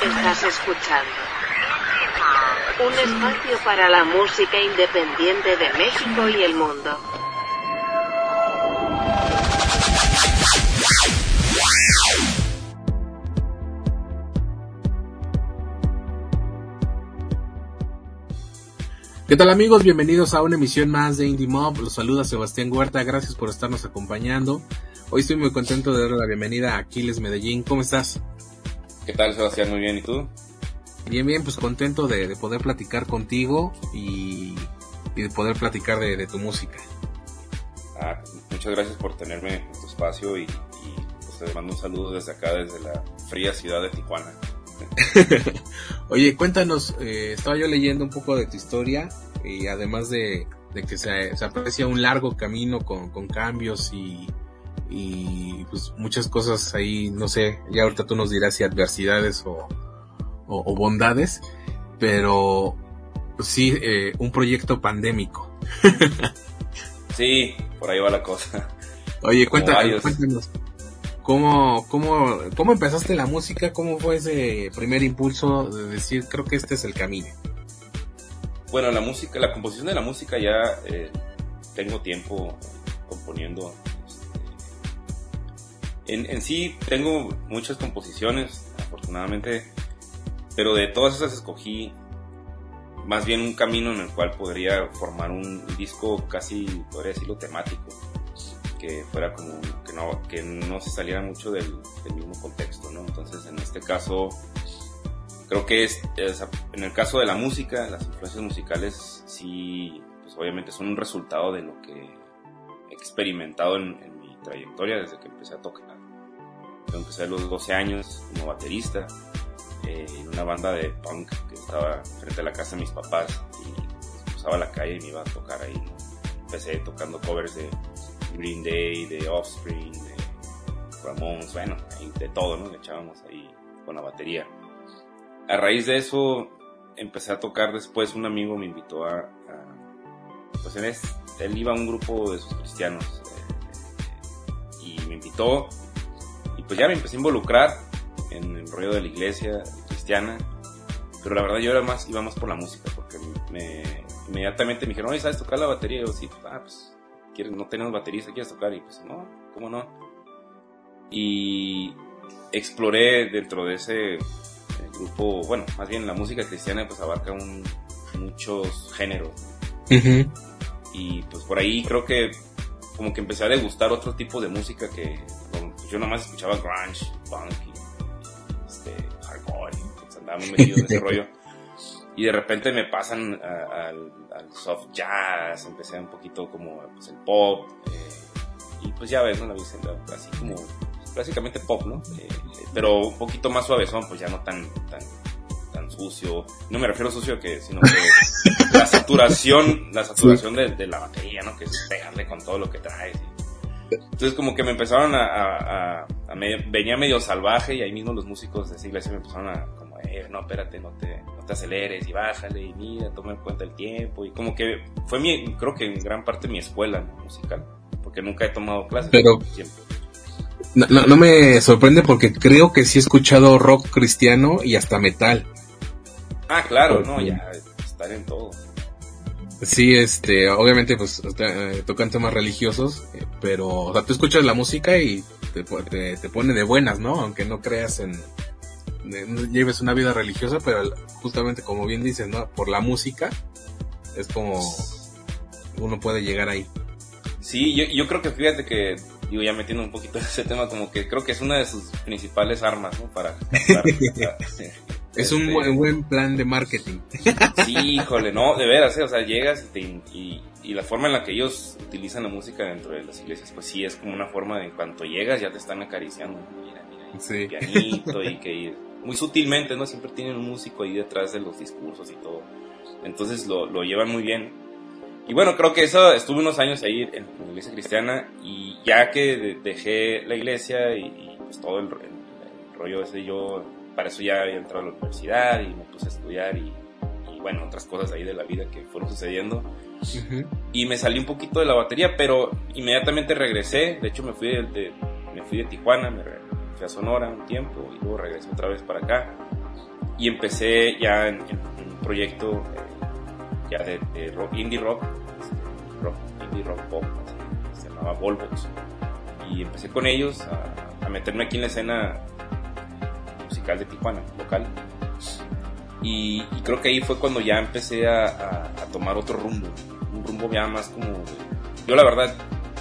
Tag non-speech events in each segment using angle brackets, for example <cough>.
Estás escuchando un espacio para la música independiente de México y el mundo. ¿Qué tal amigos? Bienvenidos a una emisión más de Indie Mob. Los saluda Sebastián Huerta. Gracias por estarnos acompañando. Hoy estoy muy contento de darle la bienvenida a Aquiles Medellín. ¿Cómo estás? ¿Qué tal Sebastián? Muy bien. ¿Y tú? Bien, bien. Pues contento de, poder platicar contigo y, de poder platicar de, tu música. Ah, muchas gracias por tenerme en tu espacio y, pues, te mando un saludo desde acá, desde la fría ciudad de Tijuana. <laughs> Oye, cuéntanos, eh, estaba yo leyendo un poco de tu historia y además de, que se, aprecia un largo camino con, cambios y, pues muchas cosas ahí, no sé, ya ahorita tú nos dirás si adversidades o, bondades, pero sí, eh, un proyecto pandémico. <laughs> sí, por ahí va la cosa. Oye, cuéntanos, cuéntanos ¿Cómo, cómo, ¿Cómo empezaste la música? ¿Cómo fue ese primer impulso de decir, creo que este es el camino? Bueno, la música, la composición de la música ya eh, tengo tiempo componiendo. En, sí tengo muchas composiciones, afortunadamente, pero de todas esas escogí más bien un camino en el cual podría formar un disco casi, podría decirlo, temático que fuera como que no, que no se saliera mucho del, mismo contexto, ¿no? Entonces, en este caso, creo que es, en el caso de la música, las influencias musicales sí, pues obviamente son un resultado de lo que he experimentado en, mi trayectoria desde que empecé a tocar. Yo empecé a los 12 años como baterista eh, en una banda de punk que estaba frente a la casa de mis papás y cruzaba la calle y me iba a tocar ahí. Empecé tocando covers de Green Day, de Offspring, de Ramones, bueno, de todo, ¿no? Le echábamos ahí con la batería. A raíz de eso empecé a tocar después, un amigo me invitó a... pues él, él iba a un grupo de sus cristianos eh, y me invitó pues ya me empecé a involucrar en el rollo de la iglesia cristiana, pero la verdad yo era más, iba más por la música, porque me, inmediatamente me dijeron, oye, ¿sabes tocar la batería? Y yo sí, ah, pues no tenemos baterista, ¿quieres tocar? Y pues no, ¿cómo no? Y exploré dentro de ese grupo, bueno, más bien la música cristiana pues abarca un, muchos géneros. Y pues por ahí creo que como que empecé a degustar otro tipo de música que yo nomás escuchaba grunge, punk y, este, hardcore, y pues andaba muy metido en ese <laughs> rollo y de repente me pasan al, soft jazz, empecé un poquito como pues, el pop, eh, y pues ya ves, ¿no? La así como, básicamente pop, ¿no? Eh, pero un poquito más suavezón, pues ya no tan, tan, tan sucio. No me refiero a sucio que, sino que la saturación, la <laughs> saturación de, la batería, ¿no? Que es pegarle con todo lo que traes. Entonces como que me empezaron a, venía medio salvaje y ahí mismo los músicos de esa iglesia me empezaron a como, eh, no, espérate, no te, no te aceleres y bájale y mira, toma en cuenta el tiempo y como que fue mi, creo que en gran parte mi escuela musical, porque nunca he tomado clases. Pero No, no, me sorprende porque creo que sí he escuchado rock cristiano y hasta metal. Ah, claro, no, ya, estar en todo. Sí, este, obviamente pues eh, tocan temas religiosos, eh, pero, o sea, tú escuchas la música y te, te, pone de buenas, ¿no? Aunque no creas en, no lleves una vida religiosa, pero justamente como bien dices, ¿no? Por la música es como uno puede llegar ahí. Sí, yo, yo creo que fíjate que, digo, ya metiendo un poquito en ese tema, como que creo que es una de sus principales armas, ¿no? Para... <laughs> Es un buen, plan de marketing. <laughs> Sí, híjole, no, de veras, ¿eh? o sea, llegas y, y, la forma en la que ellos utilizan la música dentro de las iglesias, pues sí, es como una forma de en cuanto llegas ya te están acariciando. Mira, mira, sí. pianito y que muy sutilmente, ¿no? Siempre tienen un músico ahí detrás de los discursos y todo. Entonces lo, lo llevan muy bien. Y bueno, creo que eso, estuve unos años ahí en, la iglesia cristiana y ya que dejé la iglesia y, pues todo el, el rollo ese yo para eso ya había entrado a la universidad y me puse a estudiar y, bueno, otras cosas ahí de la vida que fueron sucediendo. Y me salí un poquito de la batería, pero inmediatamente regresé. De hecho, me fui de, me fui de Tijuana, me fui a Sonora un tiempo y luego regresé otra vez para acá. y empecé ya en, un proyecto eh, ya de, rock, indie rock, este, rock, indie rock pop, se llamaba Volvox. Y empecé con ellos a, meterme aquí en la escena musical de Tijuana, local. Y, creo que ahí fue cuando ya empecé a, tomar otro rumbo, un rumbo ya más como... yo la verdad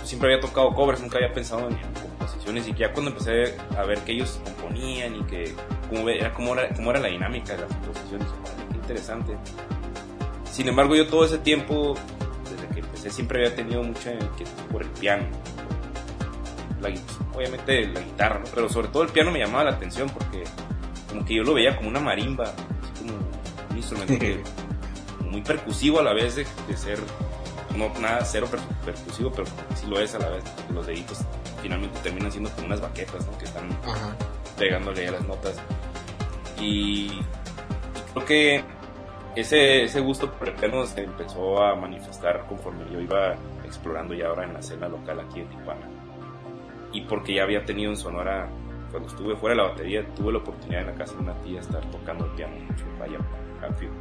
siempre había tocado covers, nunca había pensado en, composiciones y ya cuando empecé a ver que ellos componían y que cómo era, cómo era, cómo era la dinámica de las composiciones, qué interesante. Sin embargo, yo todo ese tiempo, desde que empecé, siempre había tenido mucha inquietud por el piano. obviamente la guitarra, pero sobre todo el piano me llamaba la atención porque como que yo lo veía como una marimba, así como un instrumento <laughs> muy percusivo a la vez de, ser, no nada cero percusivo, pero sí lo es a la vez, los deditos finalmente terminan siendo como unas baquetas, ¿no? Que están pegándole a las notas. Y creo que ese, ese gusto por el piano se empezó a manifestar conforme yo iba explorando ya ahora en la escena local aquí en Tijuana. Y porque ya había tenido en Sonora, cuando estuve fuera de la batería, tuve la oportunidad en la casa de una tía estar tocando el piano mucho. Vaya,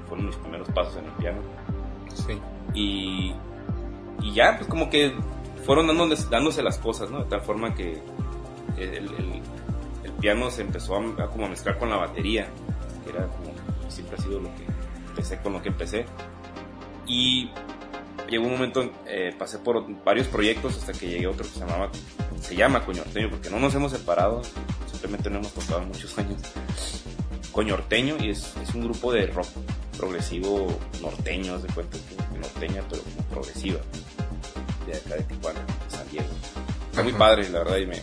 fueron mis primeros pasos en el piano. Sí. Y, y ya, pues como que fueron dándose, dándose las cosas, ¿no? De tal forma que el, el, el piano se empezó a, como a mezclar con la batería, que era como, siempre ha sido lo que empecé con lo que empecé. Y llegó un momento, eh, pasé por varios proyectos hasta que llegué a otro que se llamaba, se llama Coñorteño, porque no nos hemos separado, simplemente no hemos tocado muchos años. Coñorteño y es, es un grupo de rock progresivo norteño, de cuenta norteña, pero como progresiva, de acá de Tijuana, de San Diego. Está muy padre, la verdad, y me,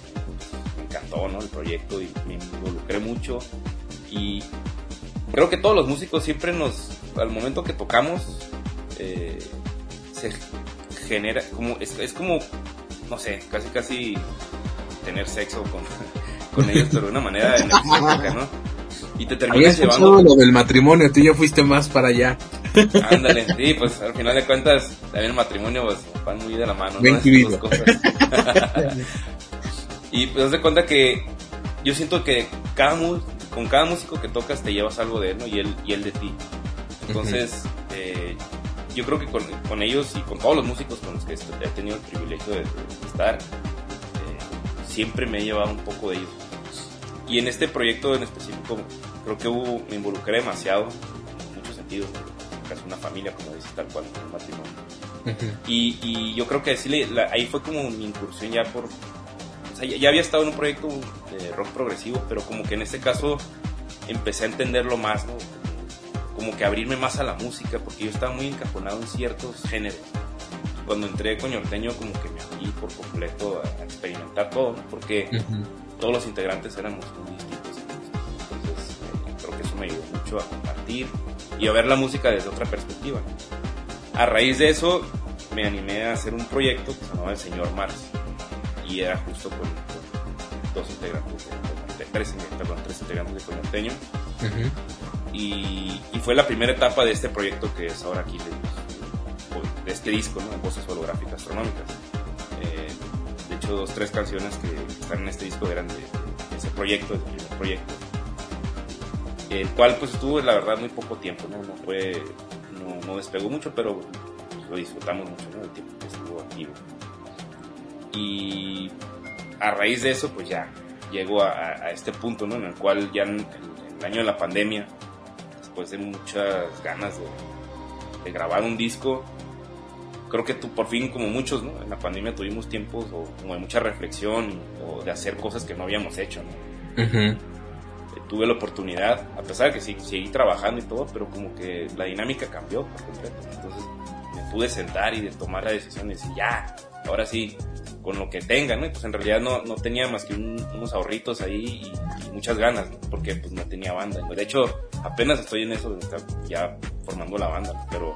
me encantó ¿no? el proyecto y me involucré mucho. Y creo que todos los músicos siempre nos, al momento que tocamos, eh, se genera, como, es, es, como, no sé, casi casi tener sexo con, <laughs> con ellos, pero de una manera energética, <laughs> ¿no? Y te terminas llevando... lo del matrimonio, tú ya fuiste más para allá. Ándale, <laughs> sí, pues al final de cuentas, también el matrimonio pues, van muy de la mano, ¿no? y pues de cuenta que yo siento que cada, con cada músico que tocas te llevas algo de él, ¿no? Y él, y él de ti. Entonces, eh, yo creo que con, ellos y con todos los músicos con los que he tenido el privilegio de, estar, eh, siempre me he llevado un poco de ellos. Y en este proyecto en específico, creo que hubo, me involucré demasiado, en muchos sentidos, casi una familia, como dices, tal cual, un matrimonio. y, y, yo creo que ahí fue como mi incursión ya por o sea, ya, había estado en un proyecto de rock progresivo, pero como que en este caso empecé a entenderlo más, ¿no? Como que abrirme más a la música, porque yo estaba muy encajonado en ciertos géneros. Cuando entré con Norteño, como que me abrí por completo a, experimentar todo. Porque todos los integrantes éramos muy distintos. Entonces, eh, creo que eso me ayudó mucho a compartir y a ver la música desde otra perspectiva. A raíz de eso, me animé a hacer un proyecto que se llamaba El Señor Mars y era justo con, dos integrantes, de, tres, perdón, tres integrantes de Coñoteño. Y, y, fue la primera etapa de este proyecto que es ahora aquí de, este disco, ¿no? Voces holográficas astronómicas. Eh, de hecho, dos, tres canciones que están en este disco eran de, ese proyecto, de primer proyecto. El cual pues estuvo la verdad muy poco tiempo, ¿no? No fue, no, no despegó mucho, pero lo disfrutamos mucho, ¿no? El tiempo que estuvo activo. Y a raíz de eso, pues ya llego a, este punto, ¿no? En el cual ya en, el año de la pandemia, después de muchas ganas de, grabar un disco, creo que tú por fin, como muchos, ¿no? En la pandemia tuvimos tiempos o, como de mucha reflexión o de hacer cosas que no habíamos hecho, ¿no? Eh, tuve la oportunidad, a pesar de que sí, seguí trabajando y todo, pero como que la dinámica cambió por completo. Entonces me pude sentar y de tomar la decisión de decir, ya, ahora sí, con lo que tenga, ¿no? pues en realidad no, no tenía más que unos ahorritos ahí y, muchas ganas. Porque pues no tenía banda. De hecho, apenas estoy en eso de estar ya formando la banda, pero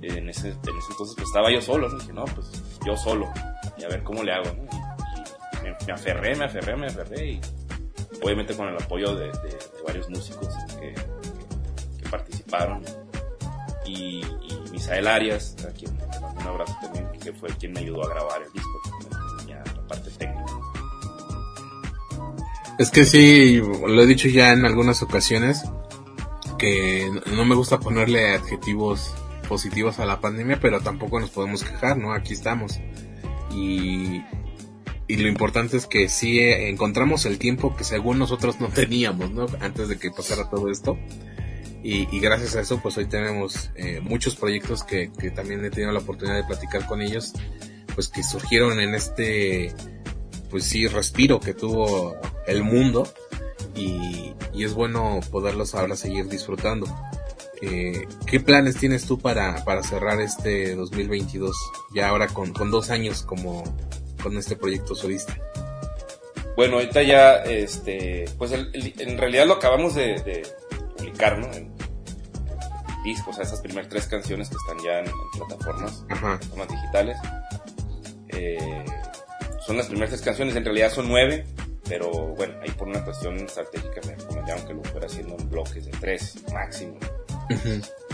en ese, en ese entonces pues estaba yo solo, dije, no, pues yo solo, y a ver cómo le hago. Y, me, aferré, me aferré, me aferré y obviamente con el apoyo de, varios músicos que, participaron y, y Misael Arias, a quien un abrazo también, que fue quien me ayudó a grabar el disco. Es que sí, lo he dicho ya en algunas ocasiones, que no me gusta ponerle adjetivos positivos a la pandemia, pero tampoco nos podemos quejar, ¿no? Aquí estamos. Y, y lo importante es que sí encontramos el tiempo que según nosotros no teníamos, ¿no? Antes de que pasara todo esto. Y, y gracias a eso, pues hoy tenemos eh, muchos proyectos que, que también he tenido la oportunidad de platicar con ellos, pues que surgieron en este, pues sí, respiro que tuvo el mundo y, y es bueno poderlos ahora seguir disfrutando. Eh, ¿Qué planes tienes tú para, para cerrar este 2022? Ya ahora con, con dos años como con este proyecto solista. Bueno, ahorita ya, este, pues el, el, en realidad lo acabamos de, de publicar, ¿no? En, en discos, o sea, esas primeras tres canciones que están ya en, en plataformas, Ajá. plataformas digitales. Eh, son las primeras tres canciones, en realidad son nueve, pero bueno, ahí por una cuestión estratégica me recomendaron que lo fuera haciendo en bloques de tres máximo.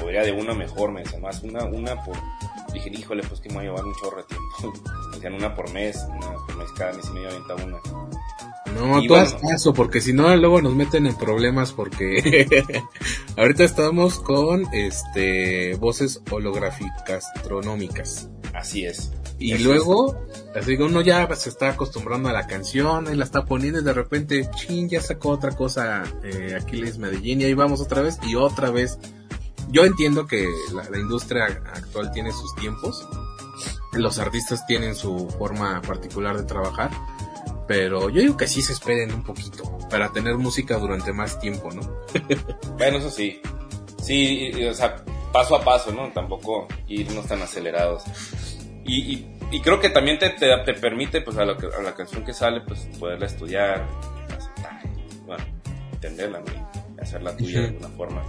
Podría de una mejor, me más una, una por. Dije, híjole, pues que me va a llevar un chorro de tiempo. <laughs> Me decían una por mes, una por mes, cada mes y medio aventa una. No, Y tú haz bueno. caso, porque si no, luego nos meten en problemas porque <laughs> ahorita estamos con este voces holográficas astronómicas. Así es. Y Eso luego, así que uno ya se está acostumbrando a la canción, y la está poniendo y de repente, chin, ya sacó otra cosa eh, Aquiles Medellín y ahí vamos otra vez y otra vez. Yo entiendo que la, la industria actual tiene sus tiempos, los artistas tienen su forma particular de trabajar, pero yo digo que sí se esperen un poquito para tener música durante más tiempo, ¿no? <laughs> Bueno, eso sí. Sí, o sea, paso a paso, ¿no? Tampoco irnos tan acelerados. Y, y, y creo que también te, te, te permite, pues, a la, a la canción que sale, pues, poderla estudiar, aceptar, bueno, entenderla. Y hacerla tuya de alguna forma.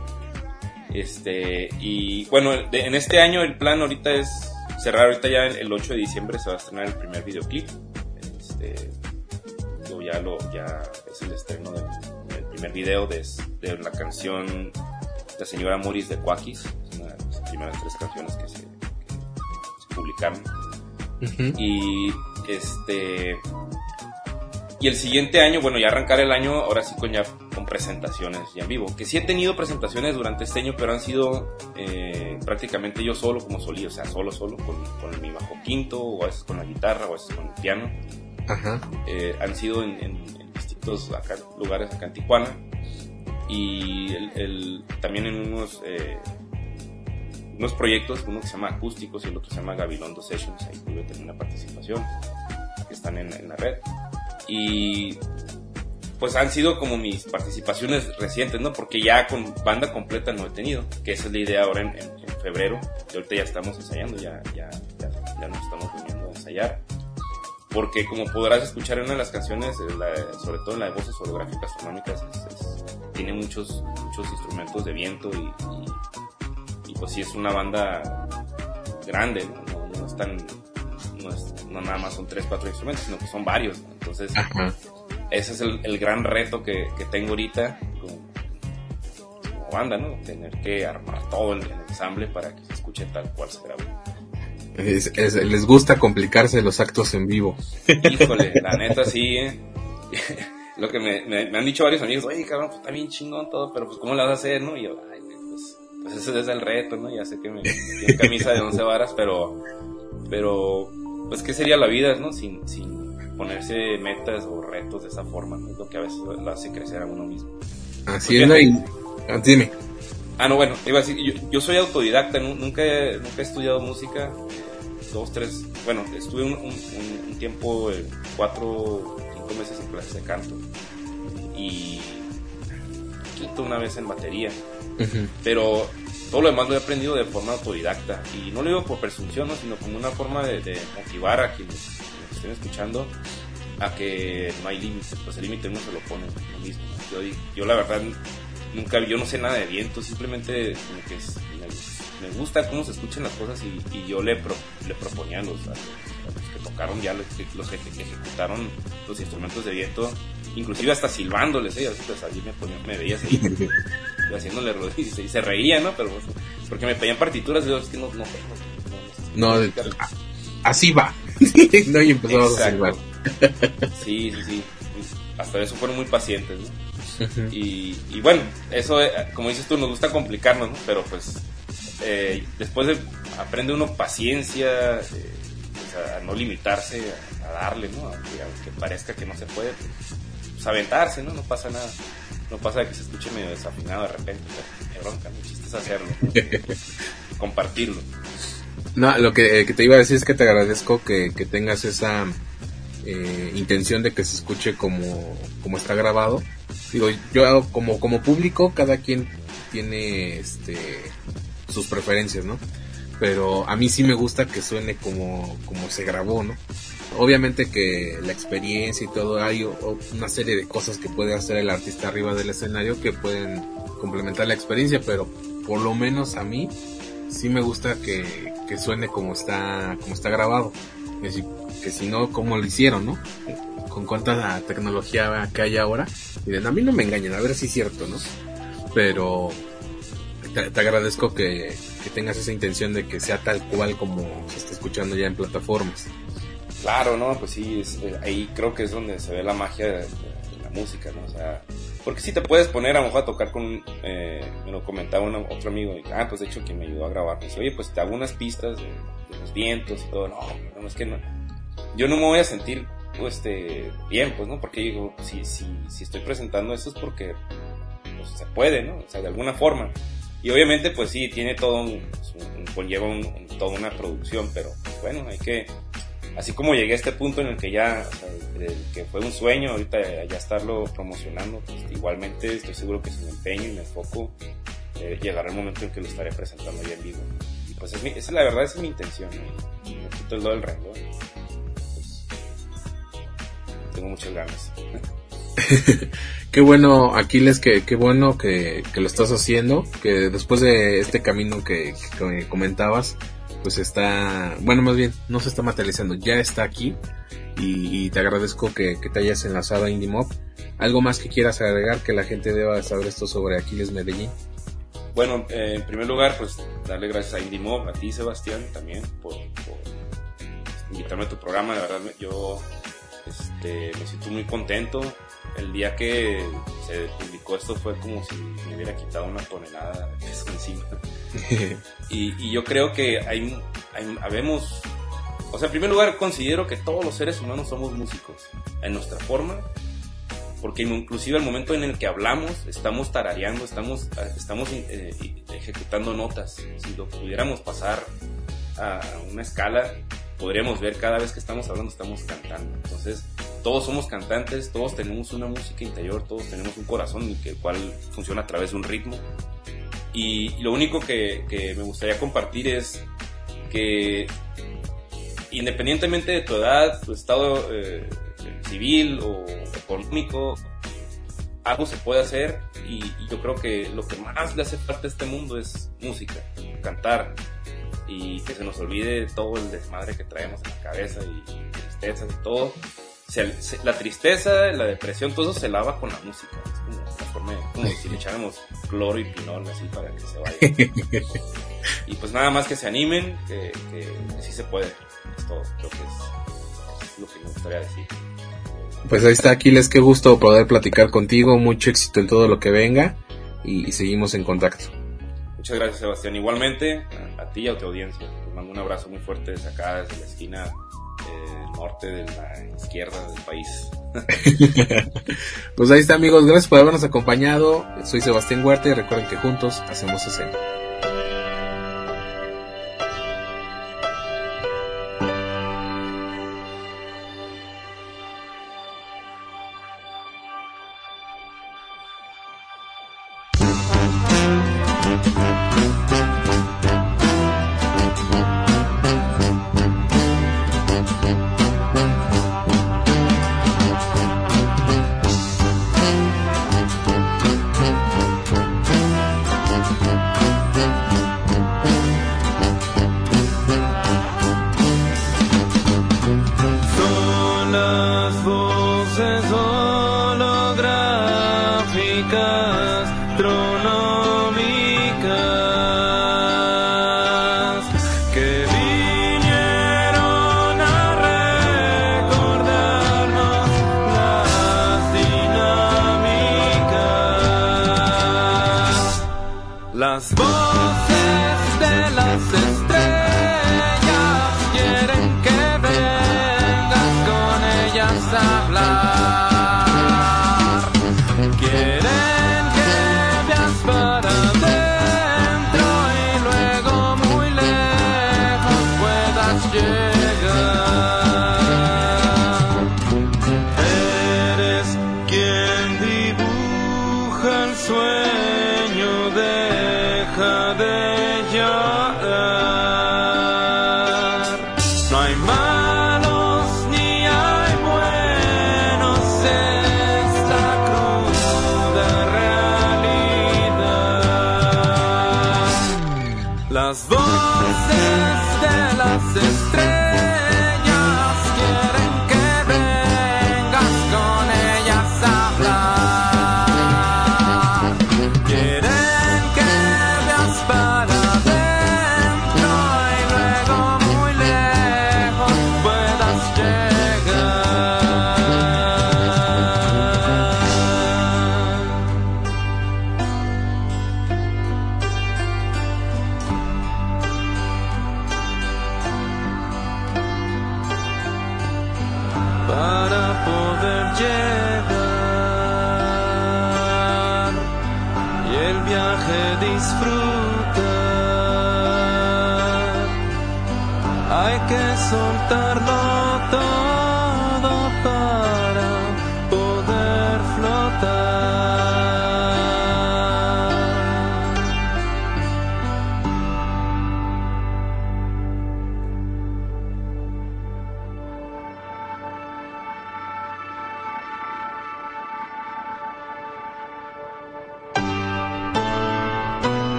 Este, y bueno, de- en este año el plan ahorita es cerrar, ahorita ya el 8 de diciembre se va a estrenar el primer videoclip. Este, ya lo, ya es el estreno del, del primer video de, de la canción La señora Moris de Cuakis, es una de las primeras tres canciones que se, Y este. Y el siguiente año, bueno, ya arrancar el año, ahora sí con ya con presentaciones ya en vivo. Que sí he tenido presentaciones durante este año, pero han sido eh, prácticamente yo solo, como solí, o sea, solo, solo, con, con mi bajo quinto, o a veces con la guitarra, o a veces con el piano. Ajá. Eh, han sido en, en- en distintos acá- lugares acá en Tijuana. Y el- el- también en unos, eh, unos proyectos, uno que se llama Acústicos y el otro se llama Gabilondo Sessions, ahí tuve también una participación, que están en, en la red. Y pues han sido como mis participaciones recientes, ¿no? Porque ya con banda completa no he tenido, que esa es la idea ahora en, en- en febrero, y ahorita ya estamos ensayando, ya, ya, ya, ya nos estamos reuniendo a ensayar. Porque como podrás escuchar en una de las canciones, la- sobre todo en la de voces holográficas es- tiene muchos, muchos instrumentos de viento y- y, pues sí es una banda grande, ¿no? No, no es tan, no, es- no nada más son tres, cuatro instrumentos, sino que son varios. Entonces, Ajá. ese es el, el gran reto que, que tengo ahorita como, como banda, ¿no? Tener que armar todo el, el ensamble para que se escuche tal cual se grabó. Es- es- les gusta complicarse los actos en vivo. Híjole, <laughs> la neta sí, ¿eh? <laughs> Lo que me, me- me han dicho varios amigos, oye, cabrón, pues está bien chingón todo, pero pues ¿cómo lo vas a hacer, no? Y yo, ay, pues, ese es el reto, ¿no? Ya sé que me metí en camisa de once varas, pero, pero, pues ¿qué sería la vida, no? Sin, sin ponerse metas o retos de esa forma, ¿no? Es lo que a veces lo hace crecer a uno mismo. Así Pues es. Y- ah, dime. Ah, no, bueno, iba a decir, yo, yo soy autodidacta, nu- nunca he, nunca he estudiado música, dos, tres, bueno, estuve un, un- un- tiempo, eh, cuatro, cinco meses en clases de canto y quinto una vez en batería, pero todo lo demás lo he aprendido de forma autodidacta y no lo digo por presunción, ¿no? sino como una forma de, motivar a quienes, estén escuchando a que no hay límites, pues el límite uno se lo pone uno mismo. Yo, la verdad nunca, yo no sé nada de viento, simplemente me, gusta cómo se escuchan las cosas y, yo le, pro- le proponía a los que tocaron ya, los que, los que ejecutaron los instrumentos de viento, inclusive hasta silbándoles, ¿eh? Pues, allí me, ponía, me veías ahí haciéndole ruido y se, reía, ¿no? Pero pues, porque me pedían partituras y yo es que no, no. No, de- explicar. Así va. no, y empezamos a silbar. Sí, sí, sí. Hasta eso fueron muy pacientes, ¿no? y, y, bueno, eso, eh, como dices tú, nos gusta complicarnos, ¿no? Pero pues eh, después de, aprende uno paciencia, eh, pues, a no limitarse, a, darle, ¿no? Aunque, parezca que no se puede, pues aventarse, ¿no? No pasa nada. No pasa que se escuche medio desafinado de repente, pero bronca, el chiste es hacerlo, <laughs> compartirlo. No, lo que, que, te iba a decir es que te agradezco que, que tengas esa eh, intención de que se escuche como, como está grabado. Digo, yo como, como público, cada quien tiene este sus preferencias, ¿no? Pero a mí sí me gusta que suene como, como se grabó, ¿no? Obviamente que la experiencia y todo, hay una serie de cosas que puede hacer el artista arriba del escenario que pueden complementar la experiencia, pero por lo menos a mí sí me gusta que, que suene como está, como está grabado. Es decir, que si no, ¿cómo lo hicieron, no? Con cuánta tecnología que hay ahora. Miren, a mí no me engañen, a ver si es cierto, ¿no? Pero te, agradezco que, tengas esa intención de que sea tal cual como se está escuchando ya en plataformas. Claro, ¿no? Pues sí, eh, ahí creo que es donde se ve la magia de, la música, ¿no? O sea, porque si te puedes poner a lo mejor a tocar con, eh, me lo comentaba otro amigo, y, ah, pues de hecho quien me ayudó a grabar, me dice, oye, pues te hago unas pistas de, los vientos y todo, no, no, es que no, yo no me voy a sentir, pues, este, bien, pues, ¿no? Porque digo, si, si, si estoy presentando eso es porque, pues, se puede, ¿no? O sea, de alguna forma. Y obviamente, pues sí, tiene todo un, conlleva toda una producción, pero bueno, hay que, así como llegué a este punto en el que ya, que fue un sueño, ahorita ya estarlo promocionando, pues igualmente estoy seguro que si me empeño y me enfoco, eh, llegará el momento en que lo estaré presentando ya en vivo. Y pues es, mi, esa, la verdad, es mi intención, ¿no? me quito el do del renglón. Pues, tengo muchas ganas. <laughs> qué bueno, Aquiles, que qué bueno que, lo estás haciendo, que después de este camino que, comentabas, pues está, bueno, más bien, no se está materializando, ya está aquí y, te agradezco que, te hayas enlazado a IndieMob. ¿Algo más que quieras agregar que la gente deba saber esto sobre Aquiles Medellín? Bueno, eh, en primer lugar, pues darle gracias a IndieMob, a ti Sebastián también, por, invitarme a tu programa, de verdad yo este, me siento muy contento el día que se publicó esto fue como si me hubiera quitado una tonelada de encima. <laughs> y, yo creo que hay, hay, habemos, o sea, en primer lugar considero que todos los seres humanos somos músicos en nuestra forma, porque inclusive al momento en el que hablamos estamos tarareando, estamos, estamos eh, ejecutando notas. Si lo pudiéramos pasar a una escala, podríamos ver cada vez que estamos hablando estamos cantando. Entonces, todos somos cantantes, todos tenemos una música interior, todos tenemos un corazón el cual funciona a través de un ritmo. Y, lo único que, me gustaría compartir es que independientemente de tu edad, tu estado eh, civil o económico, algo se puede hacer y, yo creo que lo que más le hace falta a este mundo es música, cantar y que se nos olvide todo el desmadre que traemos en la cabeza y tristezas y todo la tristeza, la depresión, todo eso se lava con la música. Es como, como si le echáramos cloro y pinol así para que se vaya. <laughs> y pues nada más que se animen, que, que, sí se puede. Es todo, creo que es, lo que me gustaría decir. Pues ahí está, Aquiles, qué gusto poder platicar contigo, mucho éxito en todo lo que venga y, seguimos en contacto. Muchas gracias, Sebastián. Igualmente, a, ti y a tu audiencia. Te mando un abrazo muy fuerte desde acá, desde la esquina norte de la izquierda del país. <laughs> pues ahí está amigos, gracias por habernos acompañado. Soy Sebastián Huerta y recuerden que juntos hacemos escena. Astronómicas